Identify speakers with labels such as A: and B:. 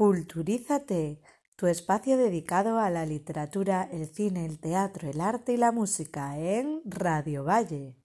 A: Culturízate, tu espacio dedicado a la literatura, el cine, el teatro, el arte y la música en Radio Valle.